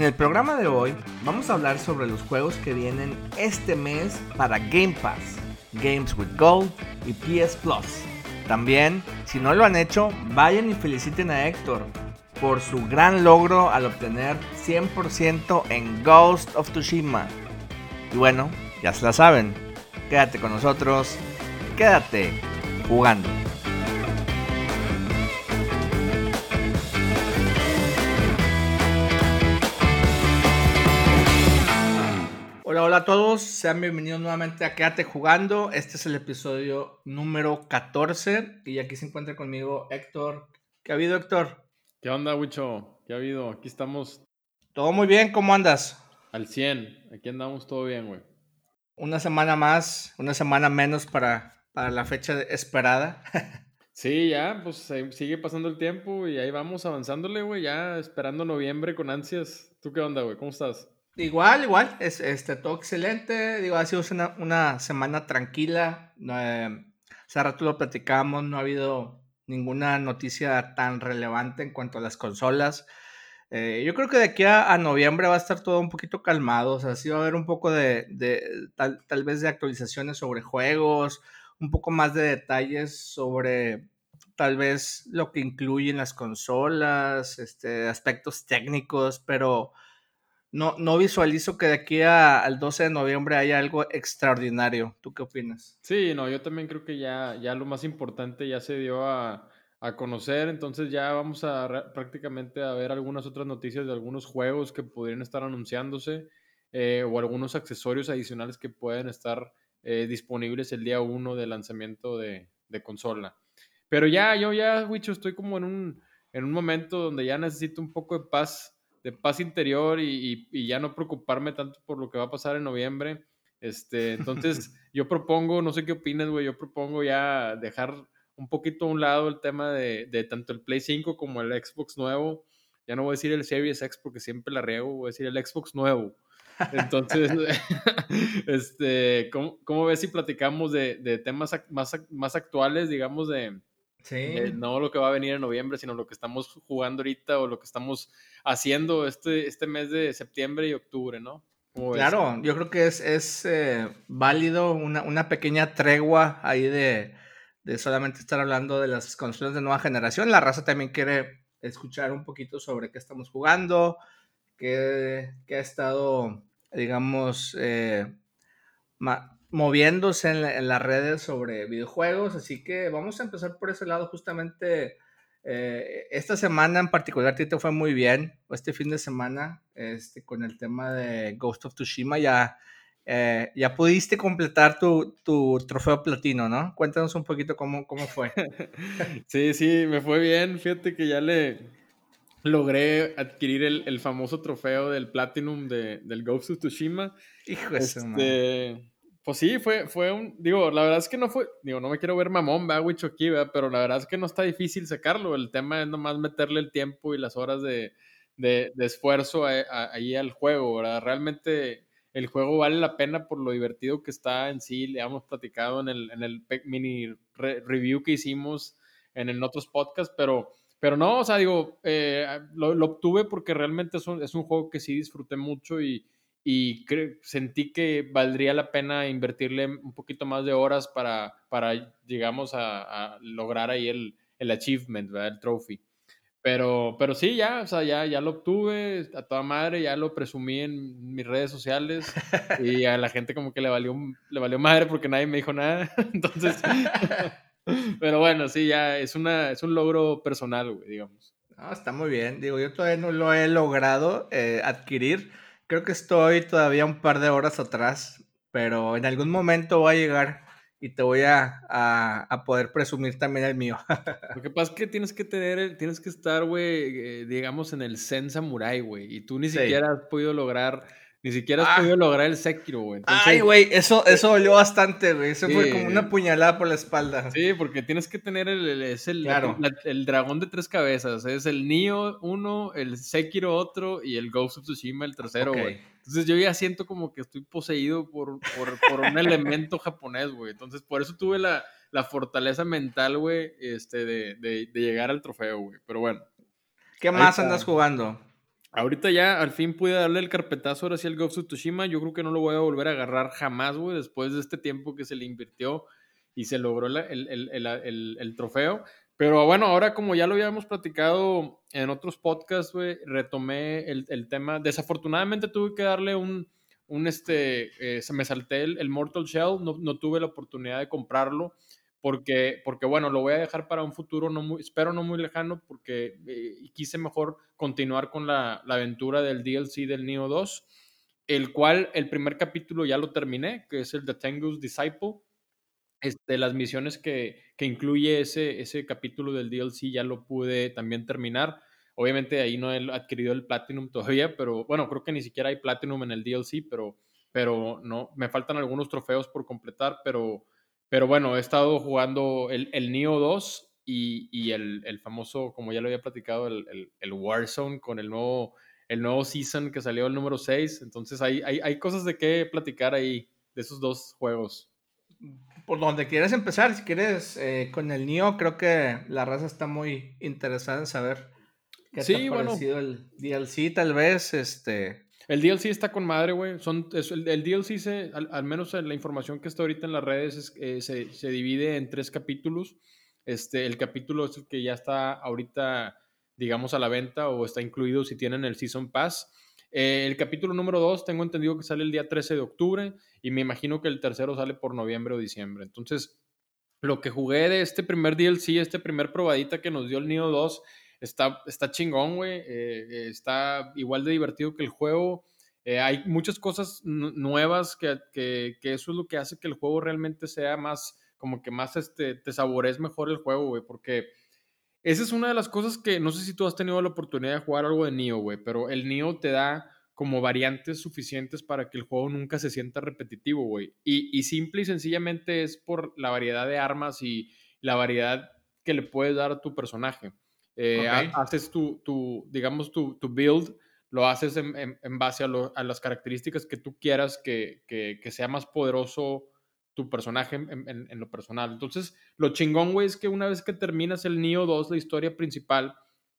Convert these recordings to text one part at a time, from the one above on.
En el programa de hoy vamos a hablar sobre los juegos que vienen este mes para Game Pass, Games with Gold y PS Plus. También, si no lo han hecho, vayan y feliciten a Héctor por su gran logro al obtener 100% en Ghost of Tsushima. Y bueno, ya se la saben, quédate con nosotros, quédate jugando. Hola, hola a todos, sean bienvenidos nuevamente a Quédate Jugando. Este es el episodio número 14 y aquí se encuentra conmigo Héctor. ¿Qué ha habido, Héctor? ¿Qué onda, Wicho? ¿Qué ha habido? Aquí estamos. Todo muy bien, ¿cómo andas? Al 100, aquí andamos todo bien, güey. Una semana más, una semana menos para, para la fecha esperada. sí, ya, pues sigue pasando el tiempo y ahí vamos avanzándole, güey, ya esperando noviembre con ansias. ¿Tú qué onda, güey? ¿Cómo estás? Igual, igual, es, este, todo excelente. Digo, ha sido una, una semana tranquila. Eh, hace rato lo platicamos, no ha habido ninguna noticia tan relevante en cuanto a las consolas. Eh, yo creo que de aquí a, noviembre va a estar todo un poquito calmado. O sea, sí va a haber un poco de, de tal, tal, vez de actualizaciones sobre juegos, un poco más de detalles sobre tal vez lo que incluyen las consolas, este, aspectos técnicos, pero no, no visualizo que de aquí al 12 de noviembre haya algo extraordinario. ¿Tú qué opinas? Sí, no, yo también creo que ya, ya lo más importante ya se dio a, conocer, entonces ya vamos a prácticamente a ver algunas otras noticias de algunos juegos que podrían estar anunciándose eh, o algunos accesorios adicionales que pueden estar eh, disponibles el día 1 de lanzamiento de, de, consola. Pero ya, yo ya, Wicho, estoy como en un, en un momento donde ya necesito un poco de paz de paz interior y, ya no preocuparme tanto por lo que va a pasar en noviembre. Este, entonces, yo propongo, no sé qué opinas, güey, yo propongo ya dejar un poquito a un lado el tema de, tanto el Play 5 como el Xbox nuevo. Ya no voy a decir el Series X porque siempre la riego, voy a decir el Xbox nuevo. Entonces, este, ¿cómo, ves si platicamos de, temas más, más actuales, digamos, de, Sí. no lo que va a venir en noviembre, sino lo que estamos jugando ahorita o lo que estamos haciendo este, este mes de septiembre y octubre, ¿no? Claro, yo creo que es, es eh, válido una, una, pequeña tregua ahí de, de, solamente estar hablando de las consolas de nueva generación. La raza también quiere escuchar un poquito sobre qué estamos jugando, qué, qué ha estado, digamos, eh, moviéndose en, las redes sobre videojuegos, así que vamos a empezar por ese lado justamente. Eh, esta semana en particular te fue muy bien, este fin de semana, este, con el tema de Ghost of Tsushima, ya, eh, ya pudiste completar tu, tu, trofeo platino, ¿no? Cuéntanos un poquito cómo, cómo fue. sí, sí, me fue bien, fíjate que ya le logré adquirir el, el famoso trofeo del Platinum de, del Ghost of Tsushima. Hijo de este, pues sí, fue, fue un, digo, la verdad es que no fue, digo, no me quiero ver mamón, va, aquí, pero la verdad es que no está difícil sacarlo, el tema es nomás meterle el tiempo y las horas de, de, esfuerzo ahí al juego, ¿verdad? Realmente el juego vale la pena por lo divertido que está en sí, le hemos platicado en el, en el mini review que hicimos en, el otros podcasts, pero, pero no, o sea, digo, eh, lo, lo, obtuve porque realmente es un, es un juego que sí disfruté mucho y y sentí que valdría la pena invertirle un poquito más de horas para, para digamos, a, lograr ahí el, el achievement, ¿verdad? el trophy. Pero, pero sí, ya, o sea, ya, ya lo obtuve a toda madre, ya lo presumí en mis redes sociales y a la gente como que le valió, le valió madre porque nadie me dijo nada. Entonces, pero bueno, sí, ya es, una, es un logro personal, güey, digamos. No, está muy bien. Digo, yo todavía no lo he logrado eh, adquirir Creo que estoy todavía un par de horas atrás, pero en algún momento voy a llegar y te voy a, a, poder presumir también el mío. Lo que pasa es que tienes que tener, tienes que estar, güey, eh, digamos, en el Zen Samurai, güey, y tú ni siquiera has podido lograr ni siquiera has ah. podido lograr el Sekiro, güey. Ay, güey, eso, eso dolió bastante, güey. Eso fue como una puñalada por la espalda. Sí, porque tienes que tener el, es el, el, dragón de tres cabezas. Es el Nioh uno, el Sekiro otro y el Ghost of Tsushima el tercero, güey. Entonces yo ya siento como que estoy poseído por, por, por un elemento japonés, güey. Entonces por eso tuve la, la fortaleza mental, güey, este, de, de, de, llegar al trofeo, güey. Pero bueno. ¿Qué más andas jugando? Ahorita ya al fin pude darle el carpetazo ahora sí al Ghost of Tsushima. Yo creo que no lo voy a volver a agarrar jamás, güey, después de este tiempo que se le invirtió y se logró el, el, el, trofeo. Pero bueno, ahora como ya lo habíamos platicado en otros podcasts, güey, retomé el, tema. Desafortunadamente tuve que darle un, un este, eh, se me salté el, Mortal Shell, no, no, tuve la oportunidad de comprarlo porque, porque bueno, lo voy a dejar para un futuro, no muy, espero no muy lejano, porque eh, quise mejor continuar con la, la, aventura del DLC del Neo 2, el cual el primer capítulo ya lo terminé, que es el de Tengu's Disciple. Este, las misiones que, que incluye ese, ese capítulo del DLC ya lo pude también terminar. Obviamente ahí no he adquirido el Platinum todavía, pero bueno, creo que ni siquiera hay Platinum en el DLC, pero, pero no, me faltan algunos trofeos por completar, pero pero bueno, he estado jugando el, el Neo 2 y, y el, el, famoso, como ya lo había platicado, el, el, Warzone con el nuevo, el nuevo season que salió el número 6. Entonces hay, hay, hay cosas de qué platicar ahí de esos dos juegos. Por donde quieras empezar, si quieres, eh, con el Neo, creo que la raza está muy interesada en saber qué sí, te ha parecido el DLC, tal vez, este, el DLC está con madre, güey. Son, el, DLC, se, al, menos la información que está ahorita en las redes, es, eh, se, divide en tres capítulos. Este, el capítulo es el que ya está ahorita, digamos, a la venta o está incluido si tienen el Season Pass. Eh, el capítulo número dos, tengo entendido que sale el día 13 de octubre y me imagino que el tercero sale por noviembre o diciembre. Entonces, lo que jugué de este primer DLC, este primer probadita que nos dio el Neo 2, está, está chingón, güey. Eh, está igual de divertido que el juego. Eh, hay muchas cosas nuevas que, que, que, eso es lo que hace que el juego realmente sea más, como que más, este, te sabores mejor el juego, güey, porque esa es una de las cosas que, no sé si tú has tenido la oportunidad de jugar algo de Neo, güey, pero el Neo te da como variantes suficientes para que el juego nunca se sienta repetitivo, güey. Y, y simple y sencillamente es por la variedad de armas y la variedad que le puedes dar a tu personaje. Eh, haces tu, tu, digamos, tu, tu, build, lo haces en, en, base a, a, las características que tú quieras que, que, que sea más poderoso tu personaje en, en, lo personal. Entonces, lo chingón, güey, es que una vez que terminas el Neo 2, la historia principal,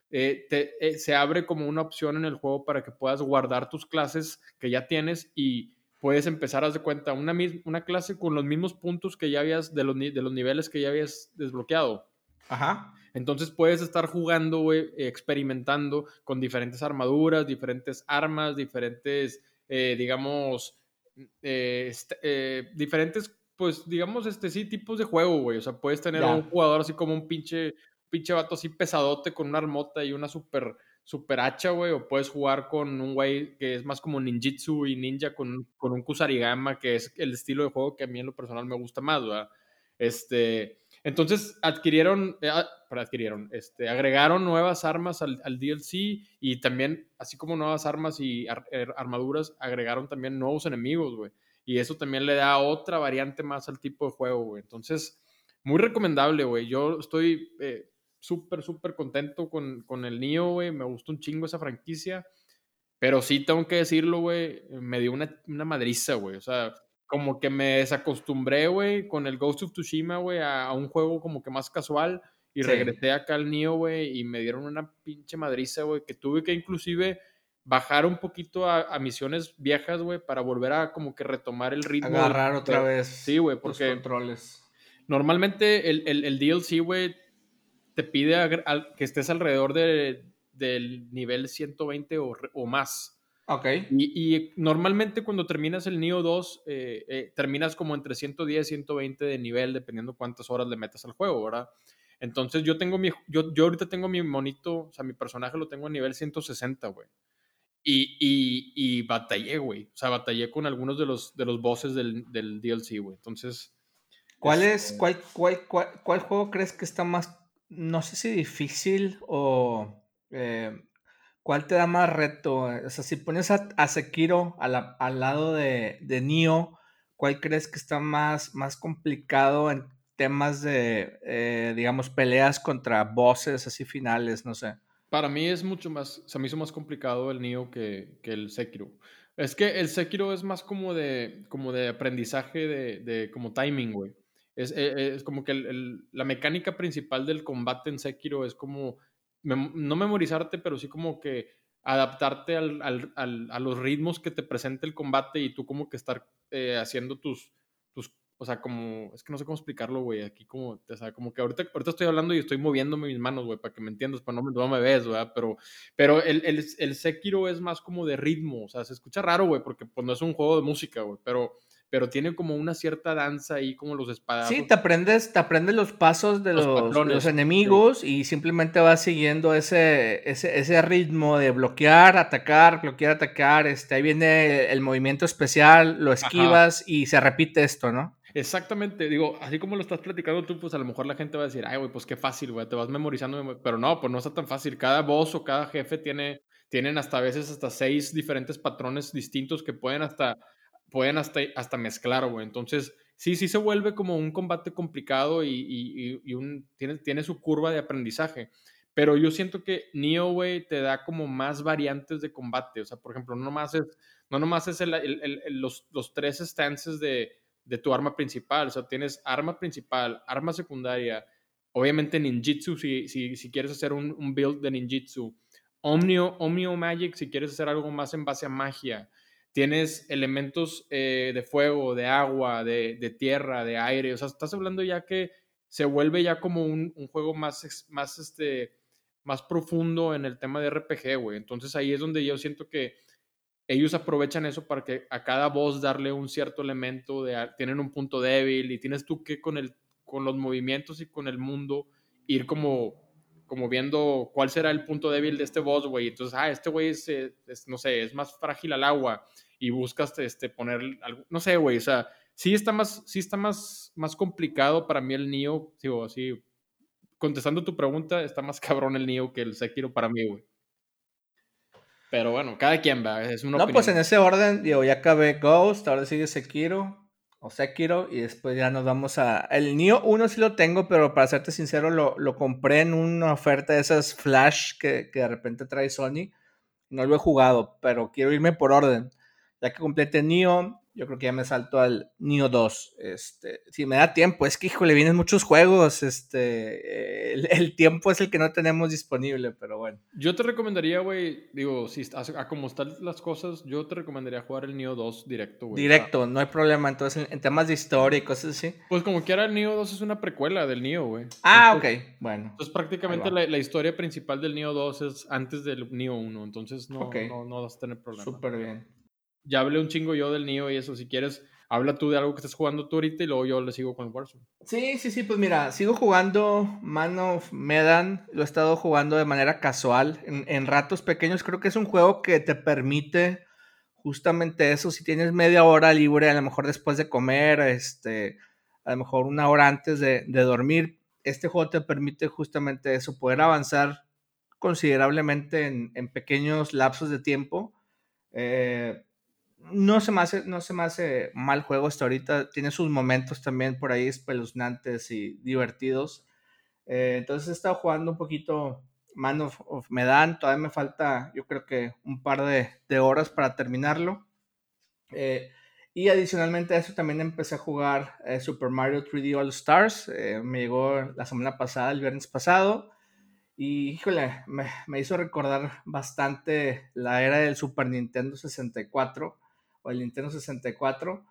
eh, te, eh, se abre como una opción en el juego para que puedas guardar tus clases que ya tienes y puedes empezar a de cuenta una, una clase con los mismos puntos que ya habías, de los, de los niveles que ya habías desbloqueado. Ajá. Entonces puedes estar jugando, güey, experimentando con diferentes armaduras, diferentes armas, diferentes, eh, digamos, eh, este, eh, diferentes, pues, digamos, este sí, tipos de juego, güey. O sea, puedes tener un jugador así como un pinche, pinche vato así pesadote con una armota y una super, super hacha, güey. O puedes jugar con un güey que es más como ninjitsu y ninja con, con un kusarigama, que es el estilo de juego que a mí en lo personal me gusta más, ¿verdad? Este entonces adquirieron, eh, ah, adquirieron, este, agregaron nuevas armas al, DLC y también, así como nuevas armas y er, armaduras, agregaron también nuevos enemigos, güey. Y eso también le da otra variante más al tipo de juego, güey. Entonces, muy recomendable, güey. Yo estoy eh, súper, súper contento con, con el Nio, güey. Me gustó un chingo esa franquicia. Pero sí tengo que decirlo, güey, me dio una, una madriza, güey. O sea, como que me desacostumbré, güey, con el Ghost of Tsushima, güey, a, un juego como que más casual. Y regresé acá al Neo, güey, y me dieron una pinche madriza, güey, que tuve que inclusive bajar un poquito a, misiones viejas, güey, para volver a como que retomar el ritmo. Agarrar otra vez. Sí, güey, porque... Los controles. Normalmente el, el, el DLC, güey, te pide que estés alrededor de, del nivel 120 o, o más. Ok. Y, normalmente cuando terminas el Neo 2, eh, eh, terminas como entre 110 y 120 de nivel, dependiendo cuántas horas le metas al juego, ¿verdad? Entonces yo tengo mi, yo, yo ahorita tengo mi monito, o sea, mi personaje lo tengo a nivel 160, güey. Y, y, y, batallé, güey. O sea, batallé con algunos de los, de los bosses del, del DLC, güey. Entonces... ¿Cuál es, este cuál, cuál, cuál, cuál, juego crees que está más, no sé si difícil o... Eh, ¿Cuál te da más reto? O sea, si pones a, Sekiro al lado de, de Nio, ¿cuál crees que está más, más complicado en temas de, eh, digamos, peleas contra bosses así finales? No sé. Para mí es mucho más, se me hizo más complicado el Nio que, que el Sekiro. Es que el Sekiro es más como de, como de aprendizaje de, de como timing, güey. Es, eh, es, como que el, la mecánica principal del combate en Sekiro es como no memorizarte, pero sí como que adaptarte al, a los ritmos que te presenta el combate y tú como que estar eh, haciendo tus, tus, o sea, como, es que no sé cómo explicarlo, güey, aquí como, o sea, como que ahorita, ahorita estoy hablando y estoy moviéndome mis manos, güey, para que me entiendas, para no, no me ves, güey, pero, pero el, el, el Sekiro es más como de ritmo, o sea, se escucha raro, güey, porque pues no es un juego de música, güey, pero pero tiene como una cierta danza ahí, como los espadas. Sí, te aprendes, te aprendes los pasos de los, enemigos y simplemente vas siguiendo ese, ese, ese, ritmo de bloquear, atacar, bloquear, atacar. Este, ahí viene el movimiento especial, lo esquivas y se repite esto, ¿no? Exactamente, digo, así como lo estás platicando tú, pues a lo mejor la gente va a decir, ay, güey, pues qué fácil, güey, te vas memorizando, pero no, pues no está tan fácil. Cada boss o cada jefe tiene, tienen hasta a veces hasta seis diferentes patrones distintos que pueden hasta pueden hasta, hasta mezclar, güey. Entonces, sí, sí se vuelve como un combate complicado y, un, tiene, tiene su curva de aprendizaje. Pero yo siento que Neo, güey, te da como más variantes de combate. O sea, por ejemplo, no nomás es, no nomás es los, los, tres stances de, de, tu arma principal. O sea, tienes arma principal, arma secundaria, obviamente ninjitsu si, si, si quieres hacer un, un, build de ninjitsu. Omnio, Omnio Magic si quieres hacer algo más en base a magia tienes elementos eh, de fuego, de agua, de, tierra, de aire. O sea, estás hablando ya que se vuelve ya como un, juego más, más, este, más profundo en el tema de RPG, güey. Entonces ahí es donde yo siento que ellos aprovechan eso para que a cada voz darle un cierto elemento, de, tienen un punto débil y tienes tú que con, el, con los movimientos y con el mundo ir como como viendo cuál será el punto débil de este boss, güey. Entonces, ah, este güey es, no sé, es más frágil al agua y buscas este, poner, algo, no sé, güey, o sea, sí está más, sí está más, más complicado para mí el Nio, digo, así, contestando tu pregunta, está más cabrón el Nio que el Sekiro para mí, güey. Pero bueno, cada quien va, es una No, pues en ese orden, digo, ya acabé Ghost, ahora sigue Sekiro, o Sekiro y después ya nos vamos a... El Nio 1 sí lo tengo, pero para serte sincero lo, lo compré en una oferta de esas flash que, que, de repente trae Sony. No lo he jugado, pero quiero irme por orden. Ya que complete Nio, yo creo que ya me salto al Neo 2. Este, si me da tiempo, es que, híjole, vienen muchos juegos. Este, el, tiempo es el que no tenemos disponible, pero bueno. Yo te recomendaría, güey, digo, si a, como están las cosas, yo te recomendaría jugar el Neo 2 directo, güey. Directo, no hay problema. Entonces, en, temas de historia y cosas así. Pues como quiera, el Neo 2 es una precuela del Neo, güey. Ah, ok, bueno. Entonces, prácticamente la, historia principal del Neo 2 es antes del Neo 1. Entonces, no, no, no vas a tener problema. Súper bien ya hablé un chingo yo del Nio y eso. Si quieres, habla tú de algo que estás jugando tú ahorita y luego yo le sigo con el Warzone. Sí, sí, sí, pues mira, sigo jugando Man of Medan. Lo he estado jugando de manera casual, en, ratos pequeños. Creo que es un juego que te permite justamente eso. Si tienes media hora libre, a lo mejor después de comer, este, a lo mejor una hora antes de, dormir, este juego te permite justamente eso, poder avanzar considerablemente en, en pequeños lapsos de tiempo. Eh, no se me hace, no se me hace mal juego hasta ahorita. Tiene sus momentos también por ahí espeluznantes y divertidos. Eh, entonces he estado jugando un poquito Man of, Medan. Todavía me falta, yo creo que un par de, horas para terminarlo. Eh, y adicionalmente a eso también empecé a jugar eh, Super Mario 3D All Stars. me llegó la semana pasada, el viernes pasado. Y híjole, me, me hizo recordar bastante la era del Super Nintendo 64 o el Nintendo 64.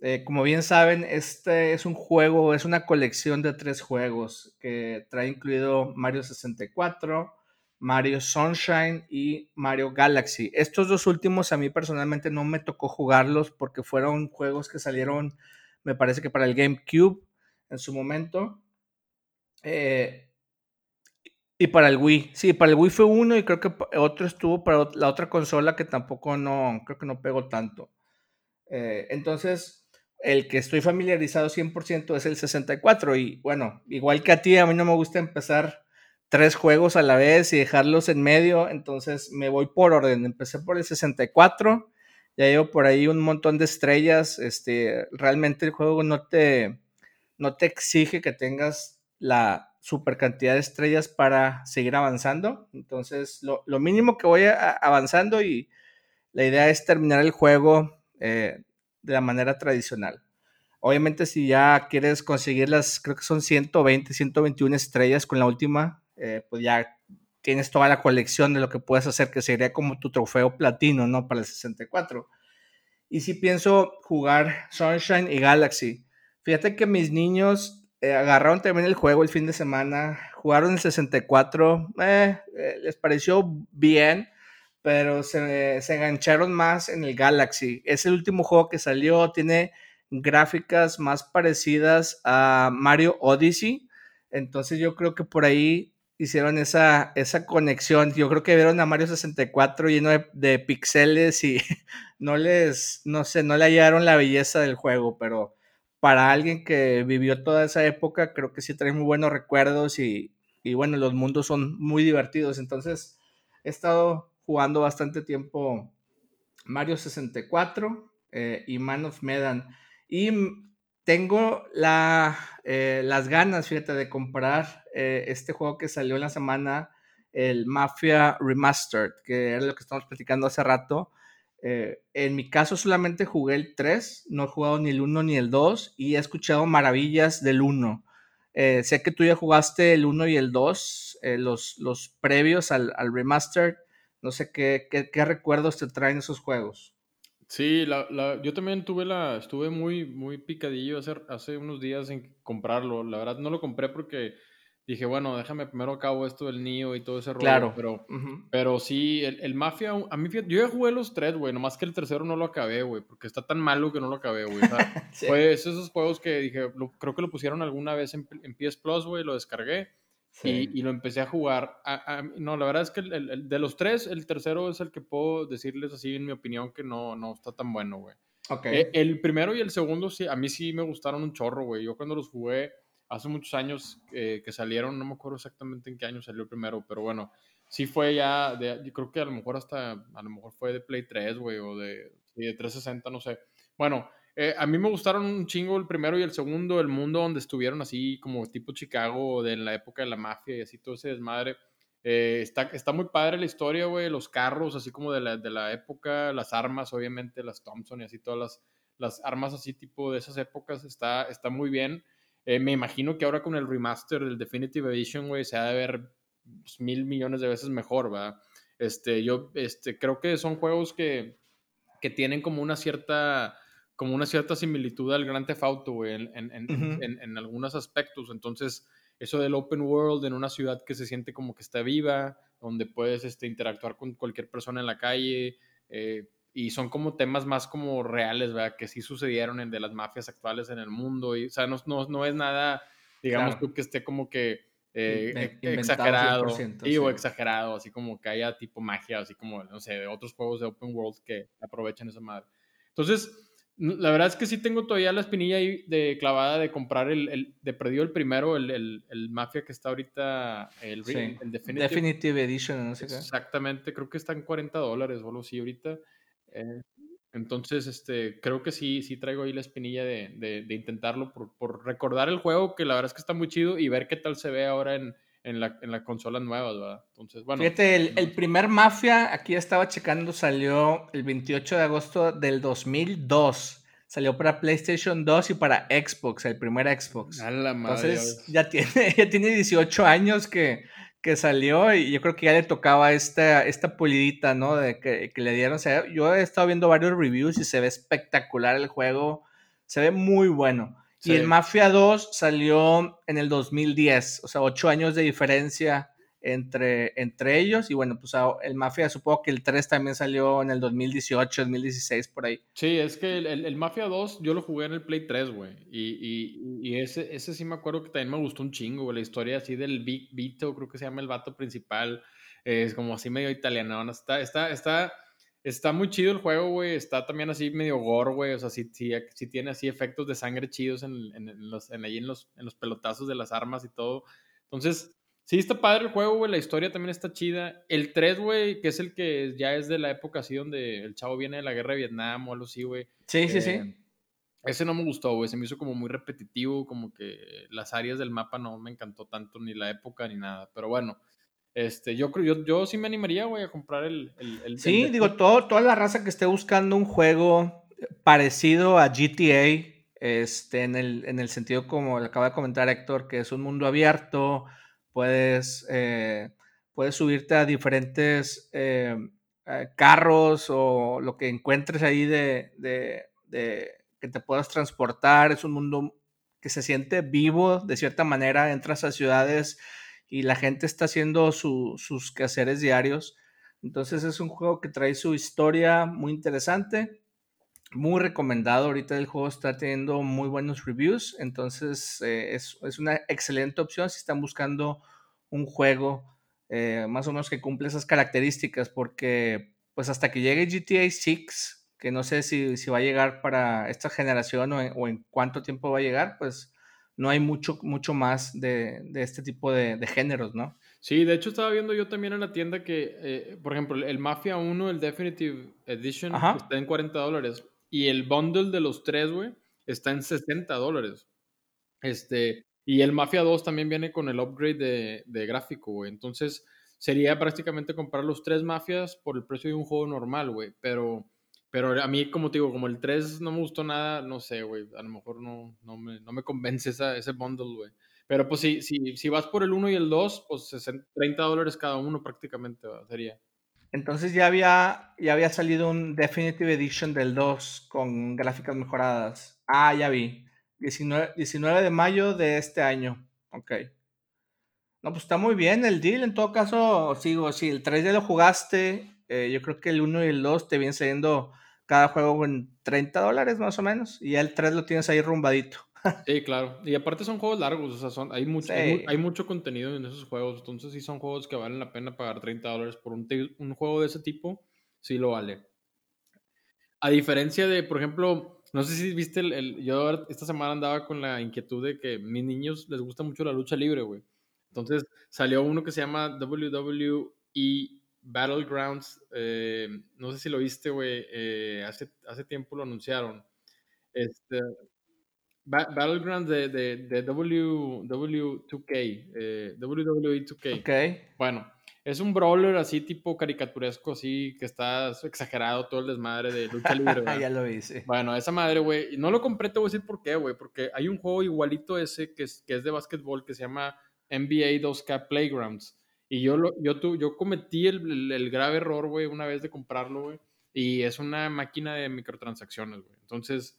Eh, como bien saben, este es un juego, es una colección de tres juegos que trae incluido Mario 64, Mario Sunshine y Mario Galaxy. Estos dos últimos a mí personalmente no me tocó jugarlos porque fueron juegos que salieron, me parece que para el GameCube en su momento. Eh, y para el Wii, sí, para el Wii fue uno y creo que otro estuvo para la otra consola que tampoco no, creo que no pegó tanto. Eh, entonces, el que estoy familiarizado 100% es el 64 y bueno, igual que a ti, a mí no me gusta empezar tres juegos a la vez y dejarlos en medio, entonces me voy por orden. Empecé por el 64, ya llevo por ahí un montón de estrellas, este, realmente el juego no te, no te exige que tengas la super cantidad de estrellas para seguir avanzando, entonces lo, lo mínimo que voy avanzando y la idea es terminar el juego eh, de la manera tradicional. Obviamente si ya quieres conseguir las, creo que son 120, 121 estrellas con la última, eh, pues ya tienes toda la colección de lo que puedes hacer, que sería como tu trofeo platino, ¿no? Para el 64. Y si pienso jugar Sunshine y Galaxy. Fíjate que mis niños eh, agarraron también el juego el fin de semana, jugaron el 64, eh, les pareció bien, pero se, se engancharon más en el Galaxy. Es el último juego que salió, tiene gráficas más parecidas a Mario Odyssey. Entonces yo creo que por ahí hicieron esa, esa conexión. Yo creo que vieron a Mario 64 lleno de, de pixeles y no les, no sé, no le hallaron la belleza del juego, pero para alguien que vivió toda esa época, creo que sí trae muy buenos recuerdos y, y bueno, los mundos son muy divertidos. Entonces, he estado jugando bastante tiempo Mario 64 eh, y Man of Medan. Y tengo eh, las ganas, fíjate, de comprar eh, este juego que salió en la semana, el Mafia Remastered, que era lo que estamos platicando hace rato. en mi caso solamente jugué el 3, no he jugado ni el 1 ni el 2 y he escuchado maravillas del 1. sé que tú ya jugaste el 1 y el 2, los, los previos al, al Remastered. No sé qué, qué, recuerdos te traen esos juegos. Sí, la, la, yo también tuve la, estuve muy, muy picadillo hace, hace unos días en comprarlo. La verdad no lo compré porque dije, bueno, déjame primero acabo esto del Nio y todo ese rollo. Claro. Pero, pero sí, el, el, Mafia, a mí, yo ya jugué los tres, güey, nomás que el tercero no lo acabé, güey, porque está tan malo que no lo acabé, güey. Fue esos juegos que dije, creo que lo pusieron alguna vez en, en PS Plus, güey, lo descargué y, lo empecé a jugar. no, la verdad es que el, de los tres, el tercero es el que puedo decirles así, en mi opinión, que no, no está tan bueno, güey. Okay. Eh, el primero y el segundo, sí, a mí sí me gustaron un chorro, güey. Yo cuando los jugué hace muchos años eh, que salieron, no me acuerdo exactamente en qué año salió el primero, pero bueno, sí fue ya, de, yo creo que a lo mejor hasta, a lo mejor fue de Play 3, güey, o de, de 360, no sé. Bueno, eh, a mí me gustaron un chingo el primero y el segundo, el mundo donde estuvieron así como tipo Chicago de la época de la mafia y así todo ese desmadre. Eh, está, está muy padre la historia, güey, los carros así como de la, de la época, las armas, obviamente, las Thompson y así todas las, las armas así tipo de esas épocas, está, está muy bien. Eh, me imagino que ahora con el remaster del Definitive Edition, güey, se ha de ver mil millones de veces mejor, ¿verdad? Este, yo este, creo que son juegos que, que tienen como una cierta como una cierta similitud al Grand Theft Auto, güey, en, en, en, en, algunos aspectos. Entonces, eso del open world en una ciudad que se siente como que está viva, donde puedes este, interactuar con cualquier persona en la calle, eh, y son como temas más como reales, ¿verdad? Que sí sucedieron en de las mafias actuales en el mundo, y, o sea, no, no, no es nada, digamos tú, que esté como que... Eh, exagerado, sí, o exagerado, así como que haya tipo magia, así como, no sé, de otros juegos de open world que aprovechan esa madre. Entonces, la verdad es que sí tengo todavía la espinilla ahí de clavada de comprar el, el de perdido el primero, el, el, el, Mafia que está ahorita, el, el Definitive, Edition, no sé qué. Exactamente, creo que está en 40 dólares o algo así ahorita. Eh, entonces, este, creo que sí, sí traigo ahí la espinilla de, de, de, intentarlo por, por recordar el juego, que la verdad es que está muy chido, y ver qué tal se ve ahora en, en la, en la consola nueva, ¿verdad? Entonces, bueno. Fíjate, el, el, primer Mafia, aquí estaba checando, salió el 28 de agosto del 2002. Salió para PlayStation 2 y para Xbox, el primer Xbox. A la madre. Entonces, ya tiene, ya tiene 18 años que, que salió y yo creo que ya le tocaba esta, esta pulidita, ¿no? De que, que le dieron. O sea, yo he estado viendo varios reviews y se ve espectacular el juego. Se ve muy bueno. Y el Mafia 2 salió en el 2010, o sea, ocho años de diferencia entre, entre ellos. Y bueno, pues el Mafia, supongo que el 3 también salió en el 2018, 2016, por ahí. Sí, es que el, el, Mafia 2 yo lo jugué en el Play 3, güey. Y, y, y, ese, ese sí me acuerdo que también me gustó un chingo, güey. La historia así del Vito, creo que se llama el vato principal. Es como así medio italiano. Está, está, está Está muy chido el juego, güey. Está también así medio gore, güey. O sea, sí, sí, tiene así efectos de sangre chidos en, en, los, en ahí en los, en los pelotazos de las armas y todo. Entonces, sí está padre el juego, güey. La historia también está chida. El 3, güey, que es el que ya es de la época así donde el chavo viene de la guerra de Vietnam o algo así, güey. Sí, sí, sí. Eh, ese no me gustó, güey. Se me hizo como muy repetitivo, como que las áreas del mapa no me encantó tanto, ni la época ni nada. Pero bueno, este, yo creo, yo, yo sí me animaría, güey, a comprar el. el, sí, digo, todo, toda la raza que esté buscando un juego parecido a GTA, este, en el, en el sentido como le acaba de comentar Héctor, que es un mundo abierto, puedes, eh, puedes subirte a diferentes eh, eh, carros o lo que encuentres ahí de, de, que te puedas transportar. Es un mundo que se siente vivo de cierta manera. Entras a ciudades y la gente está haciendo sus quehaceres diarios. Entonces es un juego que trae su historia muy interesante, muy recomendado. Ahorita el juego está teniendo muy buenos reviews, entonces eh, es, es, una excelente opción si están buscando un juego eh, más o menos que cumple esas características, porque pues hasta que llegue GTA 6, que no sé si, si va a llegar para esta generación o en, cuánto tiempo va a llegar, pues no hay mucho, mucho más de, de este tipo de, de, géneros, ¿no? Sí, de hecho estaba viendo yo también en la tienda que, eh, por ejemplo, el Mafia 1, el Definitive Edition, está en 40 dólares. Y el bundle de los tres, güey, está en 60 dólares. Este, y el Mafia 2 también viene con el upgrade de, de gráfico, güey. Entonces, sería prácticamente comprar los tres mafias por el precio de un juego normal, güey. Pero, pero a mí, como te digo, como el 3 no me gustó nada, no sé, güey. A lo mejor no, no, me, no me convence esa, ese bundle, güey. Pero pues si, si, si vas por el 1 y el 2, pues 30 dólares cada uno prácticamente sería. Entonces ya había, ya había salido un Definitive Edition del 2 con gráficas mejoradas. Ah, ya vi. 19, de mayo de este año. Ok. No, pues está muy bien el deal. En todo caso, sigo, si el 3 ya lo jugaste, eh, yo creo que el 1 y el 2 te vienen saliendo cada juego en 30 dólares más o menos. Y ya el 3 lo tienes ahí rumbadito. sí, claro. Y aparte son juegos largos, o sea, son, hay, mucho, hay, mucho contenido en esos juegos. Entonces sí son juegos que valen la pena pagar 30 dólares por un, un juego de ese tipo. Sí lo vale. A diferencia de, por ejemplo, no sé si viste el, Yo esta semana andaba con la inquietud de que a mis niños les gusta mucho la lucha libre, güey. Entonces salió uno que se llama WWE Battlegrounds. Eh, no sé si lo viste, güey. Eh, hace, hace tiempo lo anunciaron. Este, Battlegrounds de, de, de w, W2K. Eh, WWE 2K. Ok. Bueno, es un brawler así tipo caricaturesco, así que está exagerado todo el desmadre de lucha libre. ya lo hice. Bueno, esa madre, güey. No lo compré, te voy a decir por qué, güey. Porque hay un juego igualito ese que es, que es de básquetbol que se llama NBA 2K Playgrounds. Y yo, lo, yo, tu, yo cometí el, el, grave error, güey, una vez de comprarlo, güey. Y es una máquina de microtransacciones, güey. Entonces,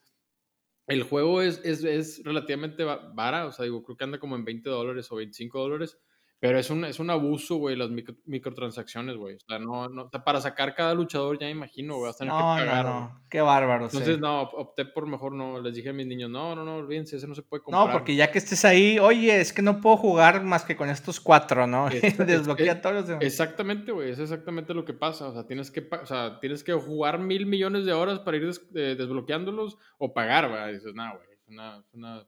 el juego es, es, es relativamente vara. O sea, digo, creo que anda como en 20 dólares o 25 dólares pero es un, es un abuso, güey, las microtransacciones, güey. O sea, no, no, para sacar cada luchador, ya me imagino, güey, vas a tener que pagar. No, no, qué bárbaro. Entonces, no, opté por mejor no. Les dije a mis niños, no, no, no, olvídense, ese no se puede comprar. No, porque ya que estés ahí, oye, es que no puedo jugar más que con estos cuatro, ¿no? Desbloquea todos los demás. Exactamente, güey, es exactamente lo que pasa. O sea, tienes que, o sea, tienes que jugar mil millones de horas para ir eh, desbloqueándolos o pagar, güey. dices, no, güey, es una, una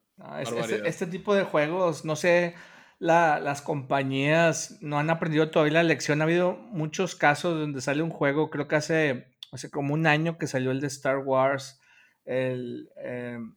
este tipo de juegos, no sé las compañías no han aprendido todavía la lección. Ha habido muchos casos donde sale un juego, creo que hace, hace como un año que salió el de Star Wars, em,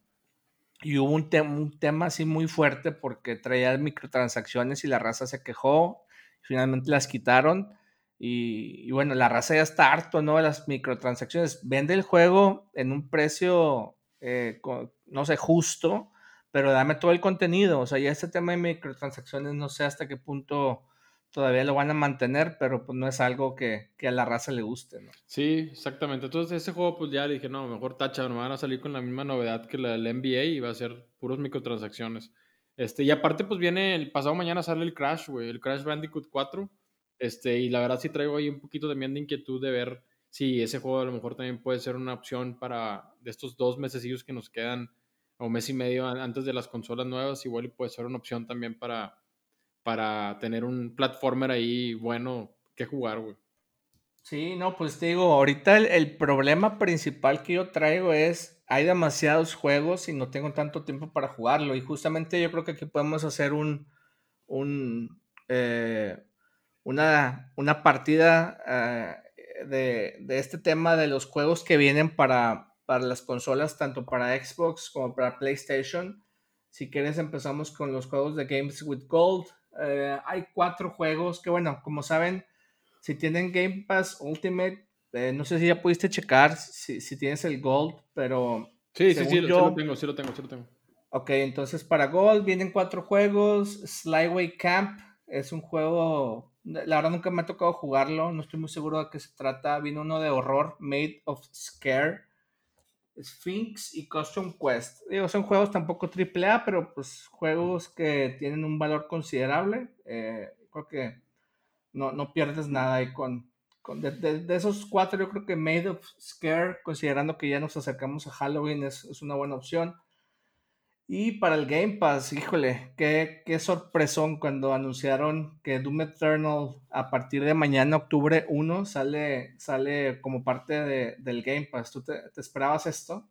y hubo un, un, tema así muy fuerte porque traía microtransacciones y la raza se quejó, finalmente las quitaron. Y, bueno, la raza ya está harto, ¿no? De las microtransacciones. Vende el juego en un precio, eh, no sé, justo pero dame todo el contenido. O sea, ya este tema de microtransacciones no sé hasta qué punto todavía lo van a mantener, pero pues no es algo que, a la raza le guste, ¿no? Sí, exactamente. Entonces ese juego pues ya dije, no, mejor tacha, no van a salir con la misma novedad que la del NBA y va a ser puros microtransacciones. Este, y aparte pues viene, el pasado mañana sale el Crash, güey, el Crash Bandicoot 4. Este, y la verdad sí traigo ahí un poquito también de inquietud de ver si ese juego a lo mejor también puede ser una opción para de estos dos mesecillos que nos quedan o mes y medio antes de las consolas nuevas, igual puede ser una opción también para, para tener un platformer ahí bueno que jugar, güey. Sí, no, pues te digo, ahorita el, problema principal que yo traigo es, hay demasiados juegos y no tengo tanto tiempo para jugarlo. Y justamente yo creo que aquí podemos hacer un, un eh, una, una, partida eh, de, de, este tema de los juegos que vienen para, para las consolas, tanto para Xbox como para PlayStation. Si quieres, empezamos con los juegos de Games with Gold. Eh, hay cuatro juegos que, bueno, como saben, si tienen Game Pass Ultimate, eh, no sé si ya pudiste checar si, si tienes el Gold, pero. Sí, sí, sí, lo tengo, sí lo tengo, sí lo tengo. Ok, entonces para Gold vienen cuatro juegos. Slyway Camp es un juego La verdad nunca me ha tocado jugarlo, no estoy muy seguro de qué se trata. Vino uno de horror, Made of Scare, Sphinx y Custom Quest. Digo, son juegos tampoco AAA, pero pues juegos que tienen un valor considerable. Eh, creo que no, no pierdes nada ahí con, de, esos cuatro, yo creo que Made of Scare, considerando que ya nos acercamos a Halloween, es una buena opción. Y para el Game Pass, híjole, qué, qué, sorpresón cuando anunciaron que Doom Eternal a partir de mañana, octubre 1, sale, sale como parte de, del Game Pass. ¿Tú te, te, esperabas esto?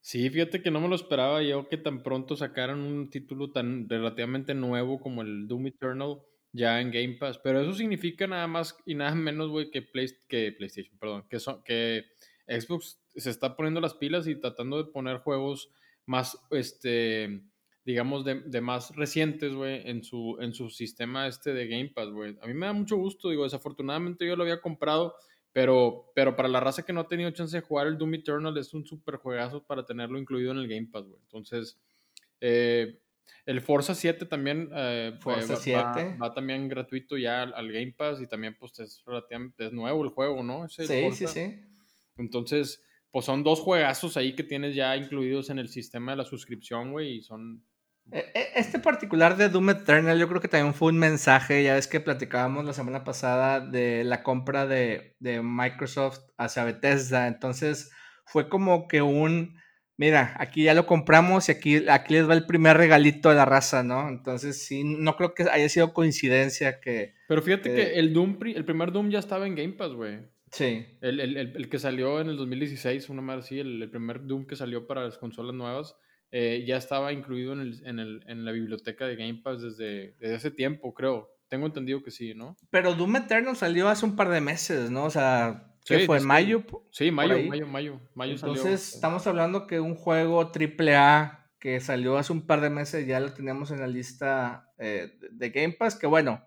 Sí, fíjate que no me lo esperaba yo que tan pronto sacaran un título tan relativamente nuevo como el Doom Eternal ya en Game Pass. Pero eso significa nada más y nada menos, güey, que, que PlayStation, perdón, que, son, que Xbox se está poniendo las pilas y tratando de poner juegos más, este, digamos, de, de más recientes, güey, en su, en su sistema este de Game Pass, güey. A mí me da mucho gusto, digo, desafortunadamente yo lo había comprado, pero, pero para la raza que no ha tenido chance de jugar el Doom Eternal es un super juegazo para tenerlo incluido en el Game Pass, güey. Entonces, eh, el Forza 7 también eh, Forza 7. Va, también gratuito ya al, Game Pass y también pues es relativamente es nuevo el juego, ¿no? sí, sí, sí. Entonces, pues son dos juegazos ahí que tienes ya incluidos en el sistema de la suscripción, güey, y son... E, e, este particular de Doom Eternal yo creo que también fue un mensaje, ya ves que platicábamos la semana pasada de la compra de, de Microsoft hacia Bethesda, entonces fue como que un mira, aquí ya lo compramos y aquí, aquí les va el primer regalito de la raza, ¿no? Entonces, sí, no creo que haya sido coincidencia que... Pero fíjate que el Doom, el primer Doom ya estaba en Game Pass, güey. Sí. El, que salió en el 2016, una más así, el, primer Doom que salió para las consolas nuevas, eh, ya estaba incluido en, la biblioteca de Game Pass desde, desde ese tiempo, creo. Tengo entendido que sí, ¿no? Pero Doom Eternal salió hace un par de meses, ¿no? O sea, ¿Qué fue? ¿En mayo? Sí, mayo, mayo, mayo, Entonces, estamos hablando que un juego AAA que salió hace un par de meses ya lo tenemos en la lista eh, de Game Pass, que bueno,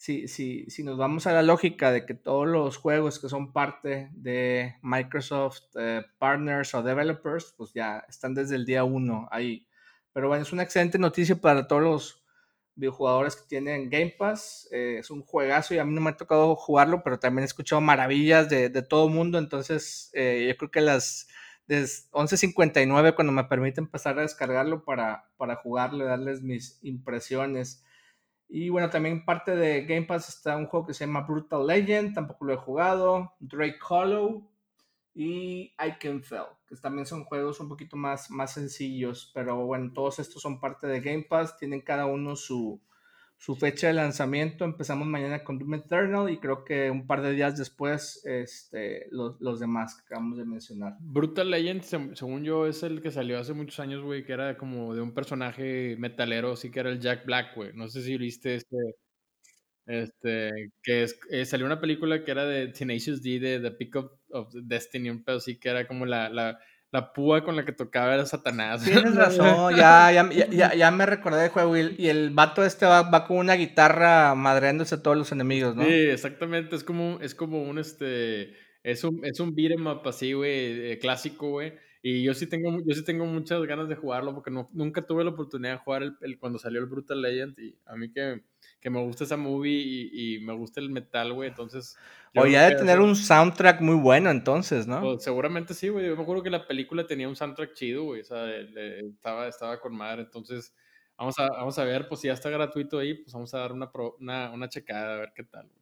si, si, si nos vamos a la lógica de que todos los juegos que son parte de Microsoft eh, Partners o Developers, pues ya están desde el día uno ahí. Pero bueno, es una excelente noticia para todos los videojugadores que tienen Game Pass. Eh, es un juegazo y a mí no me ha tocado jugarlo, pero también he escuchado maravillas de, todo mundo. Entonces, eh, yo creo que las 11.59, cuando me permiten pasar a descargarlo para, para jugarlo darles mis impresiones. Y bueno, también parte de Game Pass está un juego que se llama Brutal Legend, tampoco lo he jugado. Drake Hollow, y I Can Fell, que también son juegos un poquito más, más sencillos, pero bueno, todos estos son parte de Game Pass, tienen cada uno su, su fecha de lanzamiento. Empezamos mañana con Doom Eternal y creo que un par de días después este, los, los demás que acabamos de mencionar. Brutal Legend, según yo, es el que salió hace muchos años, güey, que era como de un personaje metalero, sí que era el Jack Black, güey. No sé si viste este este, que eh, salió una película que era de Tenacious D, de The Pick of, Destiny, un pedo así que era como la, la, púa con la que tocaba era Satanás. Tienes razón, ya, ya, ya, ya, me recordé del juego y el, vato este va, va, con una guitarra madreándose a todos los enemigos, ¿no? Sí, exactamente, es como, es como un, este, es un, es un beat'em up así, güey, eh, clásico, güey. Y yo sí tengo, yo sí tengo muchas ganas de jugarlo porque no, nunca tuve la oportunidad de jugar el, el, cuando salió el Brutal Legend y a mí que que me gusta esa movie y, y me gusta el metal, güey, entonces... O ya de tener un soundtrack muy bueno entonces, ¿no? Pues, seguramente sí, güey. Yo me acuerdo que la película tenía un soundtrack chido, güey. O sea, estaba, estaba con madre. Entonces, vamos a, vamos a ver, pues si ya está gratuito ahí, pues vamos a dar una, una, una checada a ver qué tal, güey.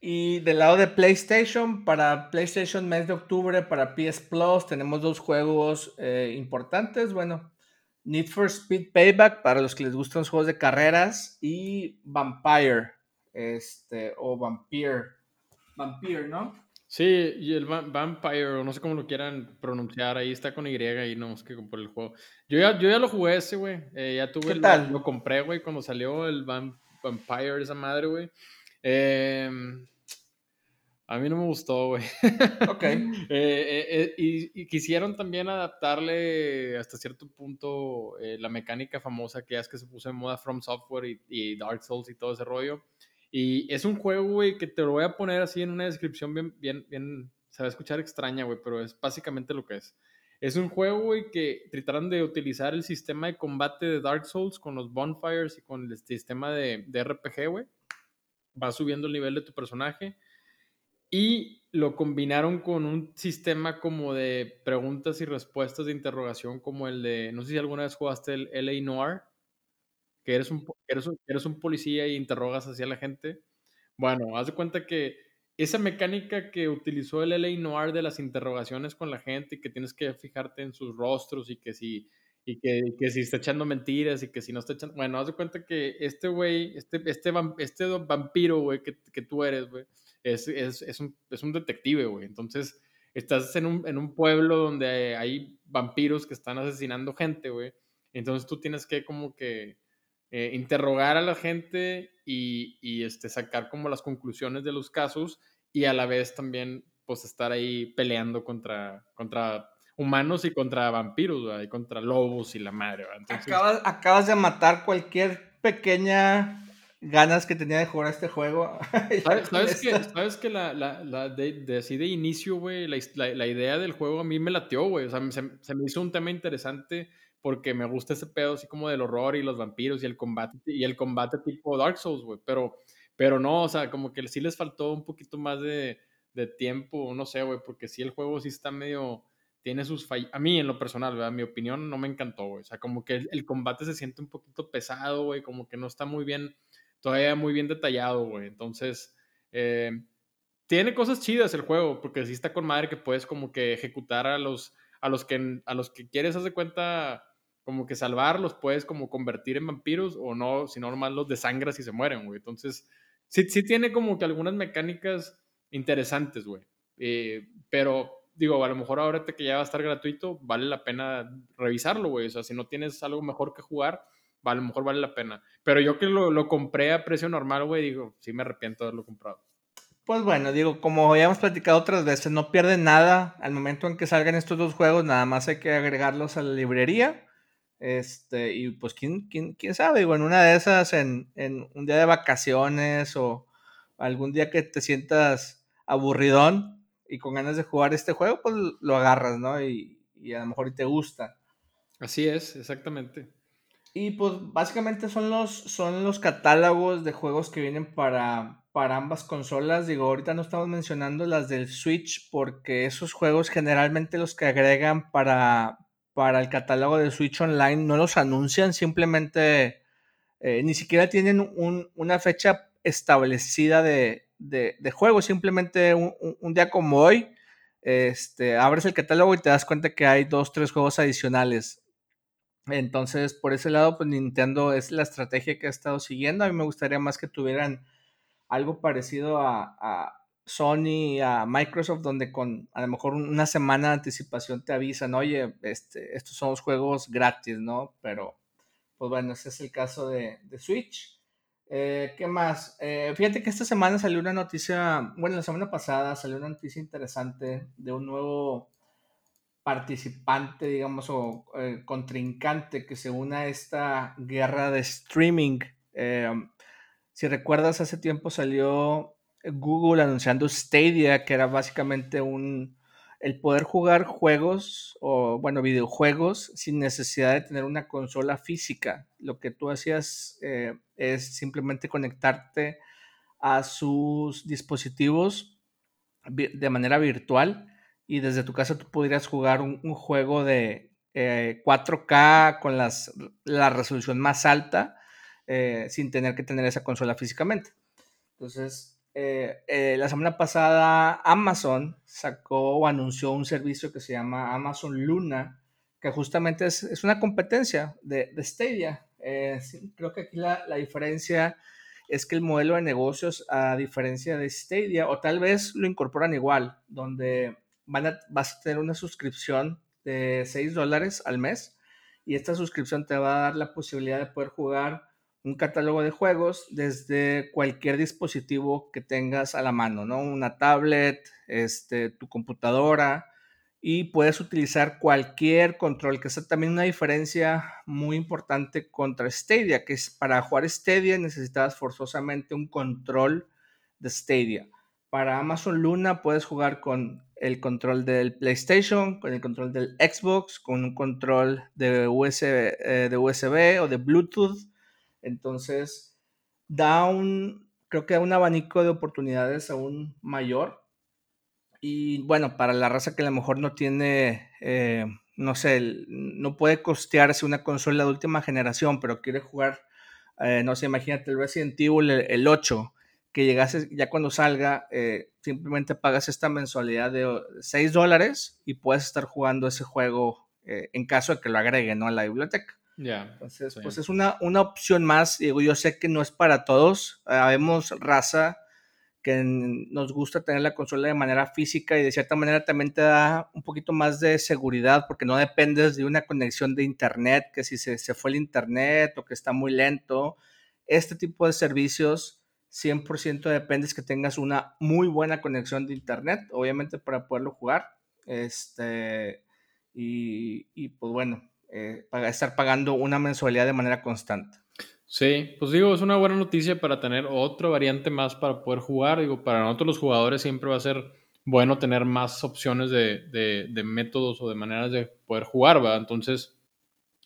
Y del lado de PlayStation, para PlayStation mes de octubre, para PS Plus, tenemos dos juegos eh, importantes. Bueno, Need for Speed Payback para los que les gustan los juegos de carreras y Vampire, este, o Vampire, Vampire, ¿no? Sí, y el Vampire, no sé cómo lo quieran pronunciar, ahí está con Y y no, es que por el juego. Yo ya, yo ya lo jugué ese, güey, eh, ya tuve, ¿Qué tal? Lo, compré, güey, cuando salió el Vampire, esa madre, güey. Eh, a mí no me gustó, güey. Ok. Eh, eh, eh, y, quisieron también adaptarle hasta cierto punto la mecánica famosa que es que se puso en moda From Software y, Dark Souls y todo ese rollo. Y es un juego, güey, que te lo voy a poner así en una descripción bien, bien, bien, se va a escuchar extraña, güey, pero es básicamente lo que es. Es un juego, güey, que trataron de utilizar el sistema de combate de Dark Souls con los bonfires y con el sistema de, de RPG, güey va subiendo el nivel de tu personaje. Y lo combinaron con un sistema como de preguntas y respuestas de interrogación, como el de, no sé si alguna vez jugaste el LA Noir, que eres un, eres un, eres un policía y interrogas hacia la gente. Bueno, haz de cuenta que esa mecánica que utilizó el LA Noir de las interrogaciones con la gente y que tienes que fijarte en sus rostros y que si, y que, que si está echando mentiras y que si no está echando... Bueno, haz de cuenta que este güey, este, este, este vampiro, güey, que, que tú eres, güey, es, es, es, un, es un detective, güey. Entonces, estás en un, en un pueblo donde hay vampiros que están asesinando gente, güey. Entonces tú tienes que como que eh, interrogar a la gente y, y, este, sacar como las conclusiones de los casos y a la vez también pues estar ahí peleando contra, contra humanos y contra vampiros, y contra lobos y la madre. acabas, acabas de matar cualquier pequeña ganas que tenía de jugar este juego. ¿Sabes, que, ¿sabes que la, la, la de, así de inicio, güey, la, la, idea del juego a mí me latió, güey? O sea, se, se, me hizo un tema interesante porque me gusta ese pedo así como del horror y los vampiros y el combate y el combate tipo Dark Souls, güey, pero pero no, o sea, como que sí les faltó un poquito más de, de tiempo, no sé, güey, porque sí el juego sí está medio tiene sus fallas. A mí, en lo personal, ¿verdad? Mi opinión no me encantó, güey. O sea, como que el, combate se siente un poquito pesado, güey. Como que no está muy bien, todavía muy bien detallado, güey. Entonces, eh, tiene cosas chidas el juego, porque sí está con madre que puedes como que ejecutar a los, a los que, a los que quieres, hacer cuenta como que salvarlos, puedes como convertir en vampiros o no, si no nomás los desangras y se mueren, güey. Entonces, sí, sí tiene como que algunas mecánicas interesantes, güey. Eh, pero digo, a lo mejor ahora que ya va a estar gratuito, vale la pena revisarlo, güey. O sea, si no tienes algo mejor que jugar, a lo mejor vale la pena. Pero yo que lo, lo compré a precio normal, güey, digo, sí me arrepiento de haberlo comprado. Pues bueno, digo, como ya hemos platicado otras veces, no pierden nada al momento en que salgan estos dos juegos, nada más hay que agregarlos a la librería este, y pues quién, quién, quién sabe, en una de esas, en, en, un día de vacaciones o algún día que te sientas aburridón y con ganas de jugar este juego, pues lo agarras, ¿no? Y, y a lo mejor te gusta. Así es, exactamente. Y pues básicamente son los, son los catálogos de juegos que vienen para, para ambas consolas. Digo, ahorita no estamos mencionando las del Switch porque esos juegos generalmente los que agregan para, para el catálogo de Switch Online no los anuncian, simplemente eh, ni siquiera tienen una fecha establecida de, juego, simplemente un, día como hoy, este, abres el catálogo y te das cuenta que hay dos, tres juegos adicionales. Entonces, por ese lado, pues Nintendo es la estrategia que ha estado siguiendo. A mí me gustaría más que tuvieran algo parecido a Sony, a Microsoft, donde con a lo mejor una semana de anticipación te avisan, oye, este, estos son los juegos gratis, ¿no? Pero, pues bueno, ese es el caso de, Switch. Eh, ¿Qué más? Eh, fíjate que esta semana salió una noticia, bueno, la semana pasada salió una noticia interesante de un nuevo participante, digamos, o eh, contrincante que se une a esta guerra de streaming. si recuerdas, hace tiempo salió Google anunciando Stadia, que era básicamente un el poder jugar juegos o bueno, videojuegos sin necesidad de tener una consola física. Lo que tú hacías eh, es simplemente conectarte a sus dispositivos de manera virtual y desde tu casa tú podrías jugar un, juego de 4K eh, con las, la resolución más alta eh, sin tener que tener esa consola físicamente. Entonces, eh, eh, la semana pasada Amazon sacó o anunció un servicio que se llama Amazon Luna, que justamente es, una competencia de, Stadia. Eh, creo que aquí la, diferencia es que el modelo de negocios, a diferencia de Stadia, o tal vez lo incorporan igual, donde van vas a tener una suscripción de 6 dólares al mes y esta suscripción te va a dar la posibilidad de poder jugar un catálogo de juegos desde cualquier dispositivo que tengas a la mano, ¿no? Una tablet, este, tu computadora y puedes utilizar cualquier control, que es también una diferencia muy importante contra Stadia, que es para jugar Stadia necesitabas forzosamente un control de Stadia. Para Amazon Luna puedes jugar con el control del PlayStation, con el control del Xbox, con un control de USB, eh, de USB o de Bluetooth entonces, da un, creo que da un abanico de oportunidades aún mayor. Y bueno, para la raza que a lo mejor no tiene, eh, no sé, no puede costearse una consola de última generación, pero quiere jugar, eh, no sé, imagínate el Resident Evil el, 8, que llegase ya cuando salga, eh, simplemente pagas esta mensualidad de 6 dólares y puedes estar jugando ese juego en caso de que lo agreguen ¿no? a la biblioteca. Ya. Entonces, pues es una, una opción más. Digo, yo sé que no es para todos. Habemos raza que nos gusta tener la consola de manera física y de cierta manera también te da un poquito más de seguridad porque no dependes de una conexión de internet, que si se, se fue el internet o que está muy lento. Este tipo de servicios 100% dependes que tengas una muy buena conexión de internet, obviamente para poderlo jugar. Este, y, y pues bueno, eh, para estar pagando una mensualidad de manera constante. Sí, pues digo, es una buena noticia para tener otra variante más para poder jugar. Digo, para nosotros los jugadores siempre va a ser bueno tener más opciones de, métodos o de maneras de poder jugar, ¿va? Entonces,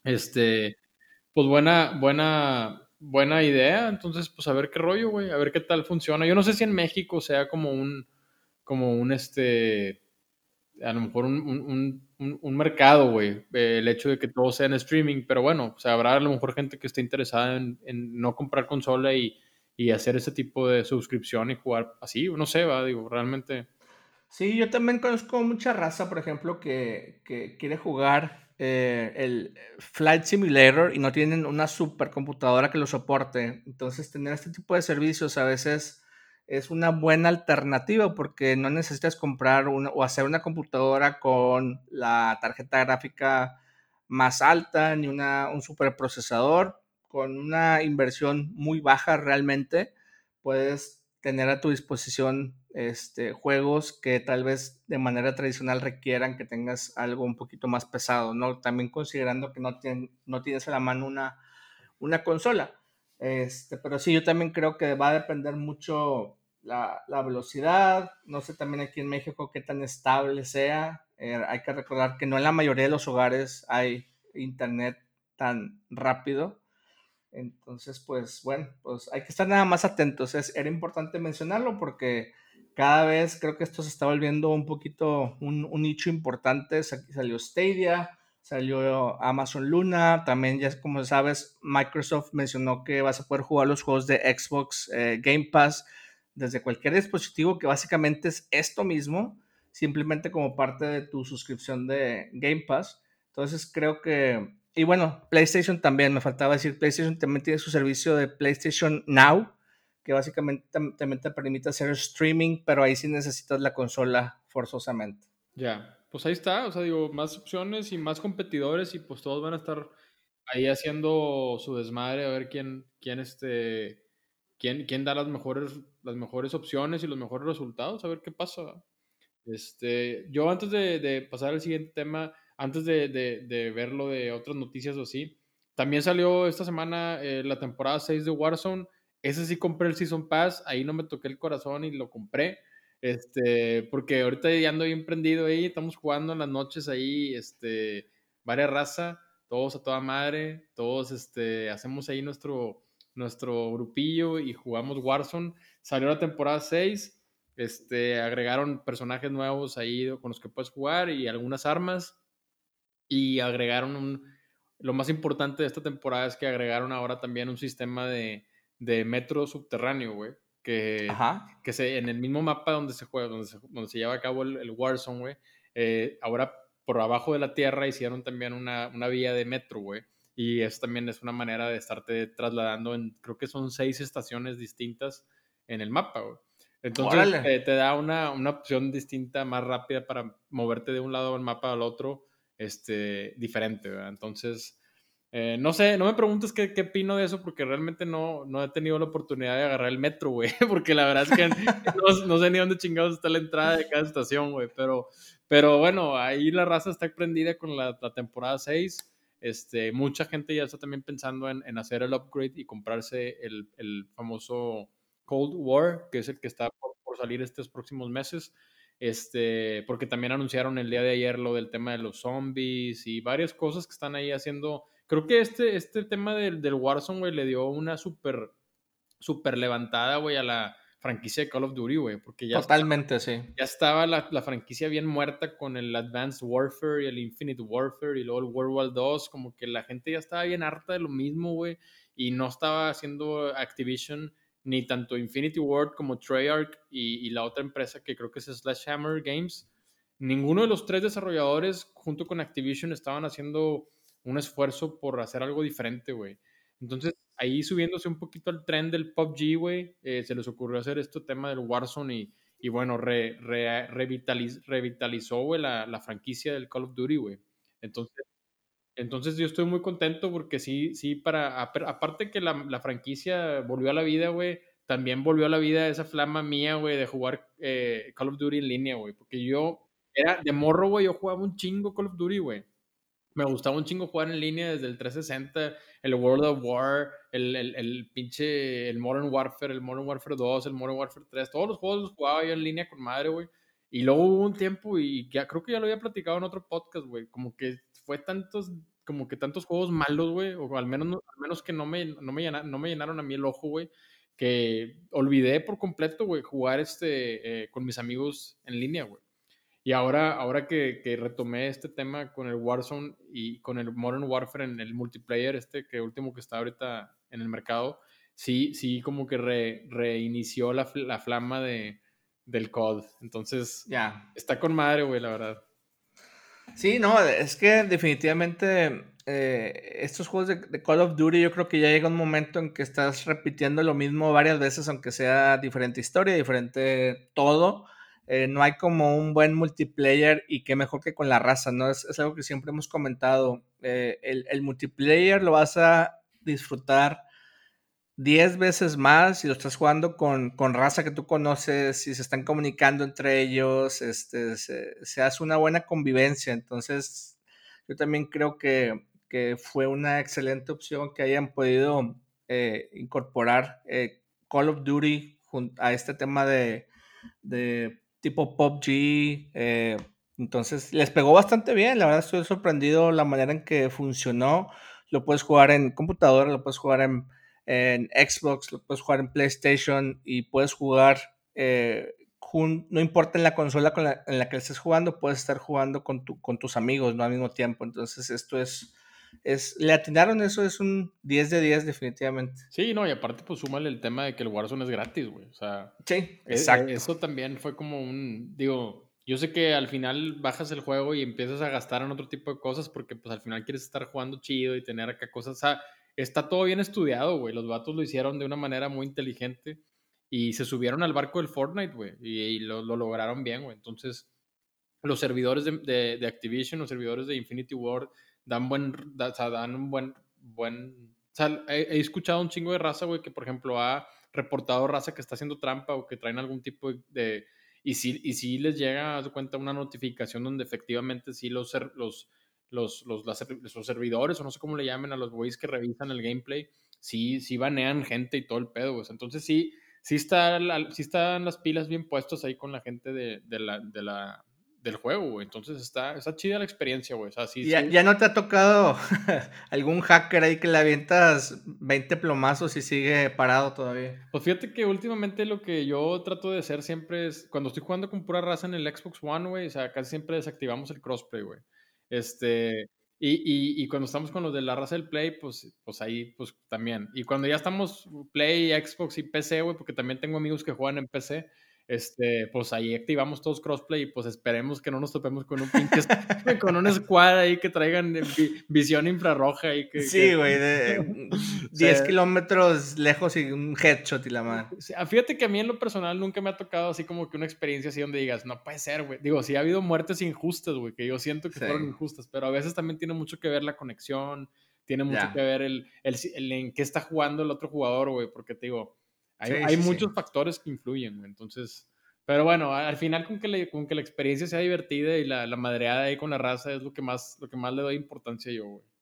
este, pues buena, buena, buena idea. Entonces, pues a ver qué rollo, güey, a ver qué tal funciona. Yo no sé si en México sea como un, como un, este, a lo mejor un, mercado, güey, el hecho de que todo sea en streaming, pero bueno, o sea, habrá a lo mejor gente que esté interesada en, no comprar consola y, hacer ese tipo de suscripción y jugar así, no sé, va, digo, realmente. Sí, yo también conozco mucha raza, por ejemplo, que, quiere jugar eh, el Flight Simulator y no tienen una supercomputadora que lo soporte. Entonces, tener este tipo de servicios a veces es una buena alternativa porque no necesitas comprar o hacer una computadora con la tarjeta gráfica más alta ni una, un superprocesador. Con una inversión muy baja realmente puedes tener a tu disposición este, juegos que tal vez de manera tradicional requieran que tengas algo un poquito más pesado, ¿no? También considerando que no, no tienes a la mano una, una consola. Este, pero sí, yo también creo que va a depender mucho la, velocidad, no sé también aquí en México qué tan estable sea. Eh, hay que recordar que no en la mayoría de los hogares hay internet tan rápido. Entonces, pues bueno, pues hay que estar nada más atentos. Es, era importante mencionarlo porque cada vez creo que esto se está volviendo un poquito un, nicho importante. Aquí salió Stadia, salió Amazon Luna, también ya como sabes, Microsoft mencionó que vas a poder jugar los juegos de Xbox eh, Game Pass desde cualquier dispositivo, que básicamente es esto mismo, simplemente como parte de tu suscripción de Game Pass. Entonces creo que, y bueno, PlayStation también, me faltaba decir, PlayStation también tiene su servicio de PlayStation Now, que básicamente también te permite hacer streaming, pero ahí sí necesitas la consola forzosamente. Ya, pues ahí está, o sea, digo, más opciones y más competidores y pues todos van a estar ahí haciendo su desmadre a ver quién, quién este quién, da las mejores, las mejores opciones y los mejores resultados, a ver qué pasa. Este, yo antes de, pasar al siguiente tema, antes de, de, ver lo de otras noticias o así, también salió esta semana eh, la temporada 6 de Warzone. Ese sí compré el Season Pass, ahí no me toqué el corazón y lo compré. Este, porque ahorita ya ando bien prendido ahí, estamos jugando en las noches ahí, este, varias raza, todos a toda madre, todos este, hacemos ahí nuestro, nuestro grupillo y jugamos Warzone. Salió la temporada 6, este, agregaron personajes nuevos ahí con los que puedes jugar y algunas armas. Y agregaron un, lo más importante de esta temporada es que agregaron ahora también un sistema de, de metro subterráneo, güey. Que, que se, en el mismo mapa donde se juega, donde se, donde se lleva a cabo el, Warzone, güey, eh, ahora por abajo de la tierra hicieron también una, una vía de metro, güey y eso también es una manera de estarte trasladando en, creo que son seis estaciones distintas en el mapa, Entonces eh, te da una, una, opción distinta, más rápida para moverte de un lado del mapa al otro, este, diferente, Entonces, eh, no sé, no me preguntes qué, qué opino de eso, porque realmente no, no he tenido la oportunidad de agarrar el metro, güey, porque la verdad es que no, no, sé ni dónde chingados está la entrada de cada estación, güey, pero, pero bueno, ahí la raza está prendida con la, temporada 6 este, mucha gente ya está también pensando en, hacer el upgrade y comprarse el, famoso Cold War, que es el que está por, salir estos próximos meses. Este, porque también anunciaron el día de ayer lo del tema de los zombies y varias cosas que están ahí haciendo. Creo que este, este tema del, del Warzone, güey, le dio una super súper levantada, güey, a la franquicia de Call of Duty, güey, porque ya Totalmente, sí. Ya estaba la, la, franquicia bien muerta con el Advanced Warfare y el Infinite Warfare y luego el World War 2, como que la gente ya estaba bien harta de lo mismo, güey, y no estaba haciendo Activision ni tanto Infinity Ward como Treyarch y, y la otra empresa que creo que es Slashhammer Games. Ninguno de los tres desarrolladores junto con Activision estaban haciendo un esfuerzo por hacer algo diferente, güey. Entonces, ahí subiéndose un poquito al tren del PUBG, güey, eh, se les ocurrió hacer este tema del Warzone y, y bueno, re, revitalizó, güey, la, la, franquicia del Call of Duty, güey. Entonces, entonces yo estoy muy contento porque sí, sí, para, aparte que la, la franquicia volvió a la vida, güey, también volvió a la vida esa flama mía, güey, de jugar eh, Call of Duty en línea, güey, porque yo era de morro, güey, yo jugaba un chingo Call of Duty, güey me gustaba un chingo jugar en línea desde el 360, el World of War, el, el, pinche, el Modern Warfare, el Modern Warfare 2, el Modern Warfare 3, todos los juegos los jugaba yo en línea con madre, güey. Y luego hubo un tiempo, y ya creo que ya lo había platicado en otro podcast, güey, como que fue tantos, como que tantos juegos malos, güey, o al menos, al menos que no me, no, me llenaron, no me llenaron a mí el ojo, güey, que olvidé por completo, güey, jugar este, eh, con mis amigos en línea, güey. Y ahora, ahora que, que, retomé este tema con el Warzone y con el Modern Warfare en el multiplayer, este que último que está ahorita en el mercado, sí, sí como que reinició la, la, flama de, del COD. Entonces, ya. Está con madre, güey, la verdad. Sí, no, es que definitivamente eh, estos juegos de, de, Call of Duty yo creo que ya llega un momento en que estás repitiendo lo mismo varias veces, aunque sea diferente historia, diferente todo eh, no hay como un buen multiplayer y qué mejor que con la raza, ¿no? Es, algo que siempre hemos comentado. Eh, el, multiplayer lo vas a disfrutar 10 veces más si lo estás jugando con, raza que tú conoces, si se están comunicando entre ellos, este, se, hace una buena convivencia. Entonces, yo también creo que, fue una excelente opción que hayan podido eh, incorporar Call of Duty a este tema de tipo PUBG. Eh, entonces, les pegó bastante bien. La verdad, estoy sorprendido la manera en que funcionó. Lo puedes jugar en computadora, lo puedes jugar en, Xbox, lo puedes jugar en PlayStation y puedes jugar, eh, no importa en la consola con la, en la que estés jugando, puedes estar jugando con, con tus amigos ¿no? al mismo tiempo. Entonces, esto es, es, le atinaron eso, es un 10 de 10 definitivamente. Sí, no, y aparte pues súmale el tema de que el Warzone es gratis, güey. O sea, sí, e, e, exacto. Eso también fue como un, digo, yo sé que al final bajas el juego y empiezas a gastar en otro tipo de cosas porque pues al final quieres estar jugando chido y tener acá cosas, o sea, está todo bien estudiado, güey. Los vatos lo hicieron de una manera muy inteligente y se subieron al barco del Fortnite, güey, y, lo, lo, lograron bien, güey. Entonces, los servidores de, de, de Activision, los servidores de Infinity Ward, dan buen, o sea, dan un buen, buen, o sea, he, escuchado un chingo de raza, güey, que por ejemplo ha reportado raza que está haciendo trampa o que traen algún tipo de, y si, y si les llega, a cuenta, una notificación donde efectivamente sí los, los, los, los, los servidores, o no sé cómo le llamen a los güeyes que revisan el gameplay, sí, sí banean gente y todo el pedo, güey. Entonces sí, sí, está sí están las pilas bien puestas ahí con la gente de, de la, de la, del juego, güey. Entonces está, está chida la experiencia, güey. O sea, sí, ya, ya, no te ha tocado algún hacker ahí que le avientas 20 plomazos y sigue parado todavía. Pues fíjate que últimamente lo que yo trato de hacer siempre es, cuando estoy jugando con pura raza en el Xbox One, güey, o sea, casi siempre desactivamos el crossplay, güey. Este, y, y, y, cuando estamos con los de la raza del Play, pues, pues ahí, pues también. Y cuando ya estamos Play, Xbox y PC, güey, porque también tengo amigos que juegan en PC, este, pues ahí activamos todos crossplay y pues esperemos que no nos topemos con un pinche, con una squad ahí que traigan visión infrarroja y que... Sí, güey, de 10 kilómetros lejos y un headshot y la madre. Fíjate que a mí en lo personal nunca me ha tocado así como que una experiencia así donde digas, no puede ser, güey. Digo, sí ha habido muertes injustas, güey, que yo siento que fueron injustas, pero a veces también tiene mucho que ver la conexión, tiene mucho que ver el, el, en qué está jugando el otro jugador, güey, porque te digo hay, muchos factores que influyen, Entonces, pero bueno, al final con que, le, con que la experiencia sea divertida y la, la madreada ahí con la raza es lo que más, lo que más le doy importancia yo, güey.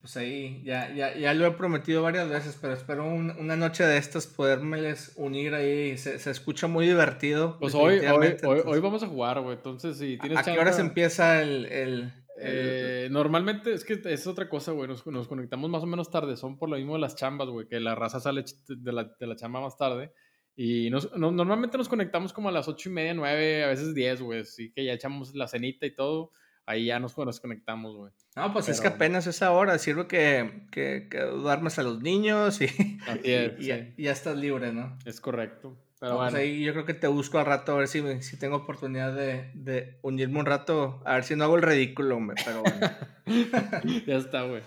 Pues ahí, ya, ya, ya lo he prometido varias veces, pero espero una noche de estas podermeles unir ahí. Se, se escucha muy divertido. Pues hoy, hoy, hoy, vamos a jugar, güey. Entonces, si tienes ¿A, qué horas empieza el, el, Eh, normalmente es que es otra cosa, güey. Nos, conectamos más o menos tarde. Son por lo mismo de las chambas, güey. Que la raza sale de la, de la chamba más tarde. Y nos, normalmente nos conectamos como a las ocho y media, nueve, a veces diez, güey. Así que ya echamos la cenita y todo. Ahí ya nos, nos conectamos, güey. No, pues es que apenas esa hora. Sirve que, que, que duermes a los niños y, y, ya, estás libre, ¿no? Es correcto. Pero pues ahí yo creo que te busco al rato a ver si, si tengo oportunidad de, de, unirme un rato, a ver si no hago el ridículo, hombre, pero bueno. ya está, güey.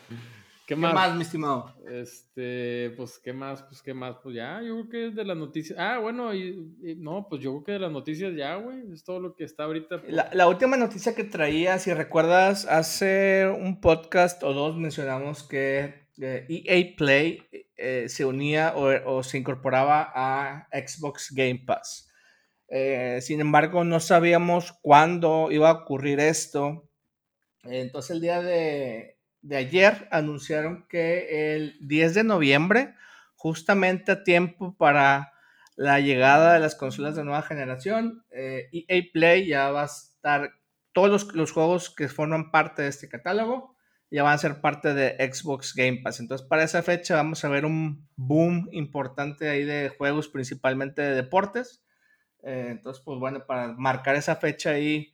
¿Qué, más? mi estimado? Este, pues, ¿qué más? Pues, ¿qué más? Pues ya, yo creo que es de las noticias. Ah, bueno, y, no, pues yo creo que de las noticias ya, güey. Es todo lo que está ahorita. Pues. La, la, última noticia que traía, si recuerdas, hace un podcast o dos mencionamos que EA e Play eh, se unía o, se incorporaba a Xbox Game Pass. Eh, sin embargo, no sabíamos cuándo iba a ocurrir esto. Entonces, el día de, ayer anunciaron que el 10 de noviembre, justamente a tiempo para la llegada de las consolas de nueva generación, EA eh, Play ya va a estar, todos los, juegos que forman parte de este catálogo ya van a ser parte de Xbox Game Pass. Entonces, para esa fecha vamos a ver un boom importante ahí de juegos, principalmente de deportes. Eh, entonces, pues bueno, para marcar esa fecha ahí,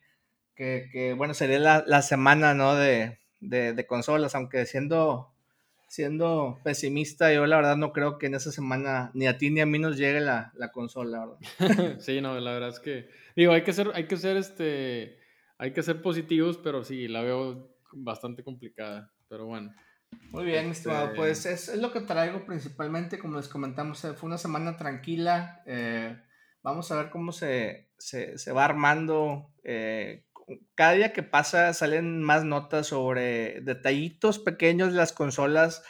que, bueno, sería la, la semana, ¿no? De, de, consolas, aunque siendo, siendo pesimista, yo la verdad no creo que en esa semana ni a ti ni a mí nos llegue la, consola, ¿verdad? sí, no, la verdad es que, digo, hay que ser, hay que ser este, hay que ser positivos, pero sí, la veo bastante complicada, pero bueno. Muy bien, mi estimado. Este pues es, lo que traigo principalmente, como les comentamos, eh, fue una semana tranquila. Eh, vamos a ver cómo se, se, va armando eh, cada día que pasa salen más notas sobre detallitos pequeños de las consolas.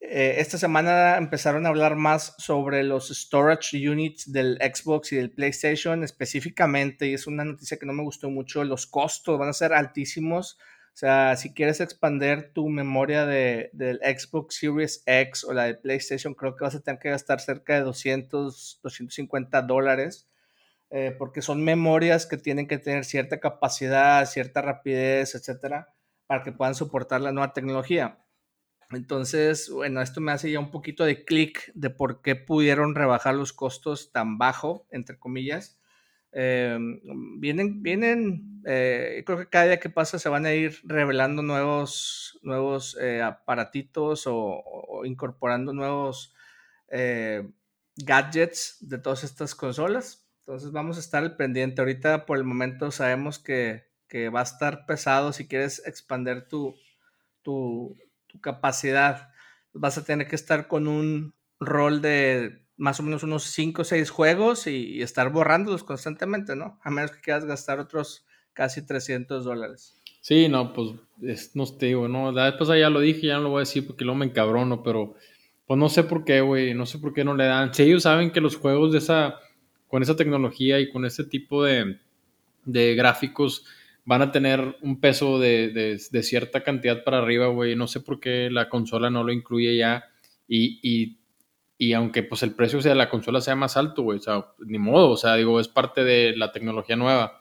Eh, esta semana empezaron a hablar más sobre los storage units del Xbox y del PlayStation específicamente, y es una noticia que no me gustó mucho. Los costos van a ser altísimos. Sea, si quieres expander tu memoria de, del Xbox Series X o la de PlayStation, creo que vas a tener que gastar cerca de 200, 250 dólares. Eh, porque son memorias que tienen que tener cierta capacidad, cierta rapidez, etcétera, para que puedan soportar la nueva tecnología. Entonces, bueno, esto me hace ya un poquito de clic de por qué pudieron rebajar los costos tan bajo, entre comillas. Eh, vienen, vienen, eh, creo que cada día que pasa se van a ir revelando nuevos, nuevos aparatitos o, incorporando nuevos gadgets de todas estas consolas. Entonces vamos a estar al pendiente. Ahorita por el momento sabemos que, va a estar pesado si quieres expandir tu, tu, capacidad. Vas a tener que estar con un rol de más o menos unos 5 o 6 juegos y, estar borrándolos constantemente, ¿no? A menos que quieras gastar otros casi 300 dólares. Sí, no, pues no te digo, no, después ya lo dije, ya no lo voy a decir porque luego me encabrono, pero pues no sé por qué, güey, no sé por qué no le dan. Si ellos saben que los juegos de esa con esa tecnología y con ese tipo de, gráficos van a tener un peso de, cierta cantidad para arriba, güey. No sé por qué la consola no lo incluye ya. Y, aunque pues el precio de la consola sea más alto, güey, o sea, ni modo, o sea, digo, es parte de la tecnología nueva.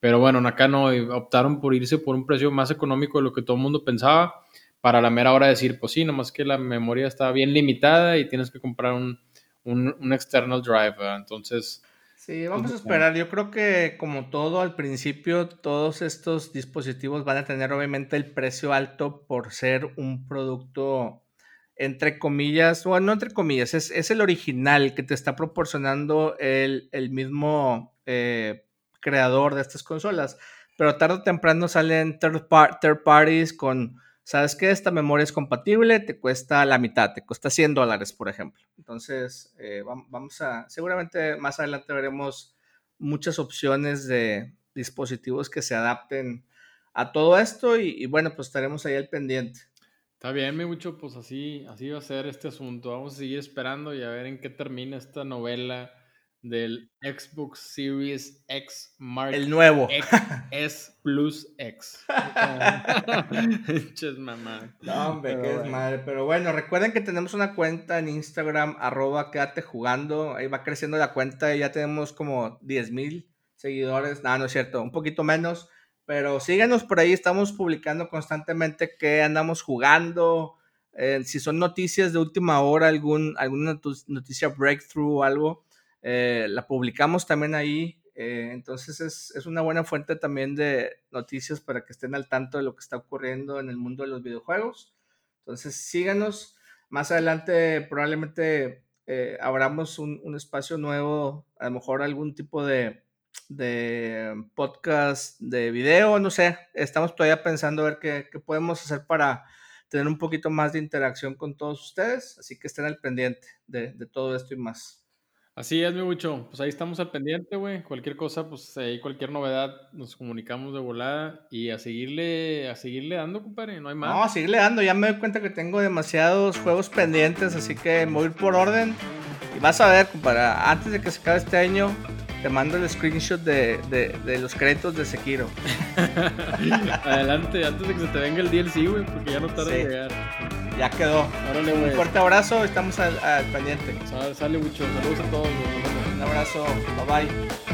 Pero bueno, acá no, optaron por irse por un precio más económico de lo que todo el mundo pensaba, para la mera hora decir, pues sí, nomás que la memoria está bien limitada y tienes que comprar un, un, external drive, entonces Sí, vamos a esperar. Yo creo que como todo al principio, todos estos dispositivos van a tener obviamente el precio alto por ser un producto entre comillas, bueno, no entre comillas, es, el original que te está proporcionando el, mismo eh, creador de estas consolas. Pero tarde o temprano salen third parties con ¿sabes qué? Esta memoria es compatible, te cuesta la mitad, te cuesta 100 dólares, por ejemplo. Entonces, eh, vamos a, seguramente más adelante veremos muchas opciones de dispositivos que se adapten a todo esto y, bueno, pues estaremos ahí al pendiente. Está bien, mi mucho, pues así, así va a ser este asunto. Vamos a seguir esperando y a ver en qué termina esta novela del Xbox Series X Mark El nuevo. S Plus X. mamá. No, hombre, qué es madre. Pero bueno, recuerden que tenemos una cuenta en Instagram, arroba quédate jugando. Ahí va creciendo la cuenta y ya tenemos como 10 mil seguidores. No, no es cierto, un poquito menos. Pero síganos por ahí, estamos publicando constantemente qué andamos jugando, eh, si son noticias de última hora, algún, alguna noticia breakthrough o algo, eh, la publicamos también ahí. Eh, entonces es, es, una buena fuente también de noticias para que estén al tanto de lo que está ocurriendo en el mundo de los videojuegos. Entonces síganos. Más adelante probablemente abramos un, un, espacio nuevo, a lo mejor algún tipo de, de podcast de video, no sé. Estamos todavía pensando a ver qué, qué podemos hacer para tener un poquito más de interacción con todos ustedes, así que estén al pendiente de, todo esto y más. Así es, mi mucho. Pues ahí estamos al pendiente, güey. Cualquier cosa, pues ahí cualquier novedad nos comunicamos de volada y a seguirle, a seguirle dando, compadre. No hay más. No, a seguirle dando. Ya me doy cuenta que tengo demasiados juegos pendientes, así que me voy a ir por orden. Y vas a ver, compadre, antes de que se acabe este año, te mando el screenshot de, de, los créditos de Sekiro. Adelante, antes de que se te venga el DLC, güey, porque ya no tarda en llegar. Ya quedó. Un fuerte abrazo, estamos al, pendiente. Sale, mucho. Saludos a todos, Un abrazo, bye bye.